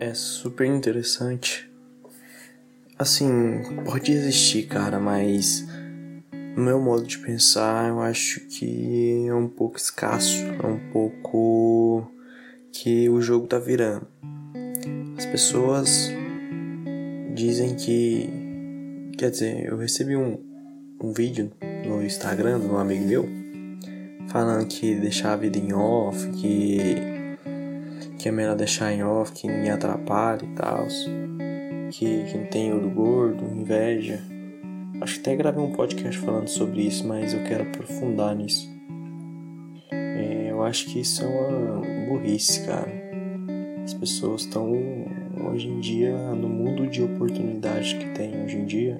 é super interessante. Assim, pode existir, cara, mas no meu modo de pensar, eu acho que é um pouco escasso, é um pouco que o jogo tá virando. As pessoas dizem que. Quer dizer, eu recebi um, um vídeo no Instagram de um amigo meu falando que deixar a vida em off, que, que é melhor deixar em off, que ninguém atrapalha e tal, que, que não tem olho gordo, inveja. Acho que até gravei um podcast falando sobre isso, mas eu quero aprofundar nisso. É, eu acho que isso é uma burrice, cara. As pessoas estão hoje em dia no mundo de oportunidades que tem hoje em dia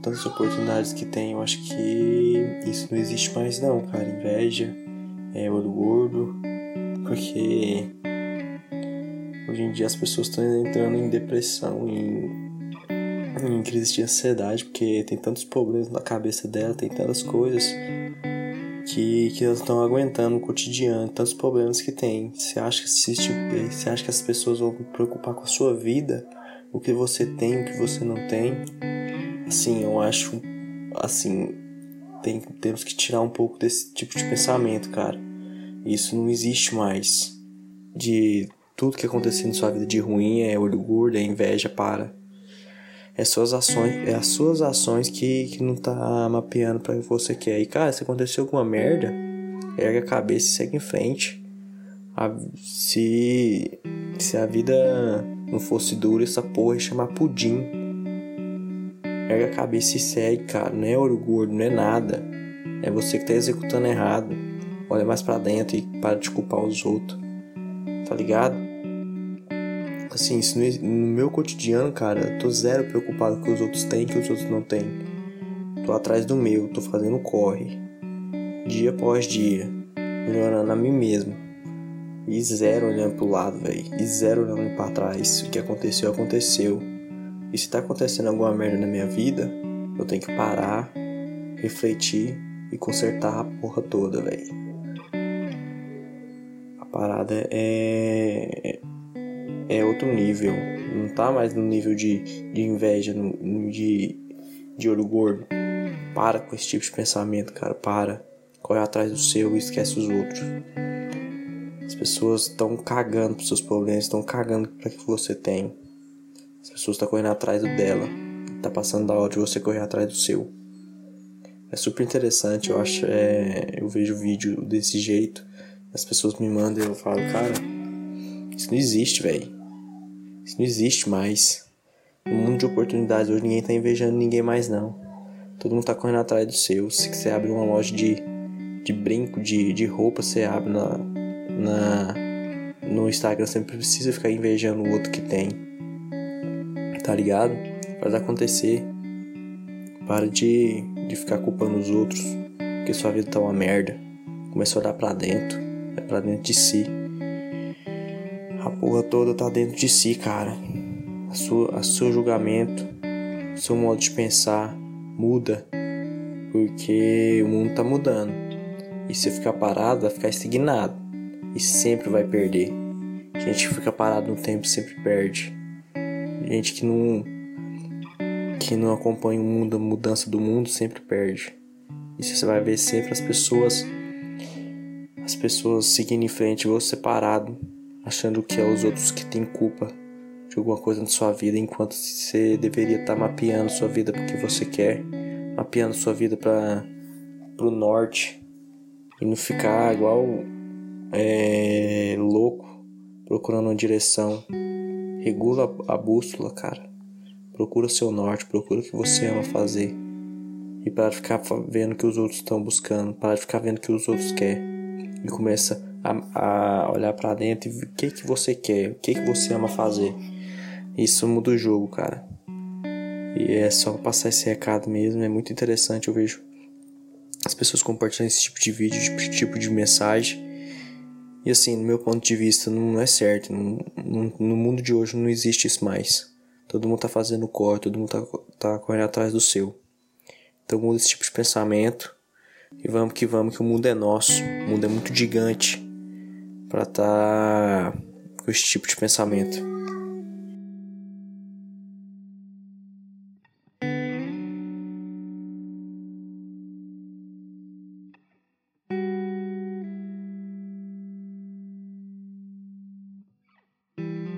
tantas oportunidades que tem, eu acho que isso não existe mais não, cara. Inveja, é olho gordo, porque hoje em dia as pessoas estão entrando em depressão, em, em crise de ansiedade, porque tem tantos problemas na cabeça dela, tem tantas coisas que, que elas estão aguentando no cotidiano, tantos problemas que tem. Você acha que se, você acha que as pessoas vão preocupar com a sua vida, o que você tem, o que você não tem? Assim, eu acho. Assim. Tem, temos que tirar um pouco desse tipo de pensamento, cara. Isso não existe mais. De tudo que acontecer na sua vida de ruim é gordo, é inveja, para. É suas ações, é as suas ações que, que não tá mapeando para que você quer. E cara, se aconteceu alguma merda, erga a cabeça e segue em frente. A, se, se a vida não fosse dura, essa porra ia chamar pudim. Pega a cabeça e segue, cara. Não é gordo, não é nada. É você que tá executando errado. Olha mais para dentro e para de culpar os outros. Tá ligado? Assim, isso no meu cotidiano, cara, eu tô zero preocupado com que os outros têm que os outros não têm. Tô atrás do meu, tô fazendo corre. Dia após dia. Melhorando a mim mesmo. E zero olhando pro lado, velho. E zero olhando para trás. O que aconteceu, aconteceu. E se tá acontecendo alguma merda na minha vida, eu tenho que parar, refletir e consertar a porra toda, velho. Parada é. É outro nível. Não tá mais no nível de, de inveja, no, de, de olho gordo. Para com esse tipo de pensamento, cara. Para. Corre atrás do seu e esquece os outros. As pessoas estão cagando pros seus problemas, estão cagando para que você tem. As pessoas estão correndo atrás do dela. Tá passando da hora de você correr atrás do seu. É super interessante, eu acho. É, eu vejo vídeo desse jeito. As pessoas me mandam e eu falo, cara, isso não existe, velho. Isso não existe mais. No mundo de oportunidades, hoje ninguém tá invejando ninguém mais, não. Todo mundo tá correndo atrás do seu. Se você abre uma loja de, de brinco, de, de roupa, você abre na, na, no Instagram, você precisa ficar invejando o outro que tem tá ligado? Faz acontecer. Para de, de ficar culpando os outros, porque sua vida tá uma merda. Começa a olhar pra dentro, é pra dentro de si. A porra toda tá dentro de si, cara. A sua, a seu julgamento, seu modo de pensar muda, porque o mundo tá mudando. E se ficar parado, vai ficar estagnado e sempre vai perder. Gente que fica parado no tempo sempre perde gente que não que não acompanha o mundo, a mudança do mundo sempre perde. E você vai ver sempre as pessoas as pessoas seguindo em frente, você separado, achando que é os outros que têm culpa de alguma coisa na sua vida, enquanto você deveria estar tá mapeando sua vida porque você quer, mapeando sua vida para pro norte e não ficar igual é, louco procurando uma direção. Regula a bússola, cara. Procura seu norte, procura o que você ama fazer. E para de ficar vendo o que os outros estão buscando, para de ficar vendo o que os outros querem. E começa a, a olhar para dentro e o que, que você quer, o que, que você ama fazer. Isso muda o jogo, cara. E é só passar esse recado mesmo, é muito interessante. Eu vejo as pessoas compartilhando esse tipo de vídeo, esse tipo de mensagem. E assim, no meu ponto de vista, não é certo. No, mundo de hoje não existe isso mais. Todo mundo tá fazendo corre, todo mundo tá, tá correndo atrás do seu. Então muda esse tipo de pensamento. E vamos que vamos, que o mundo é nosso. O mundo é muito gigante para tá com esse tipo de pensamento.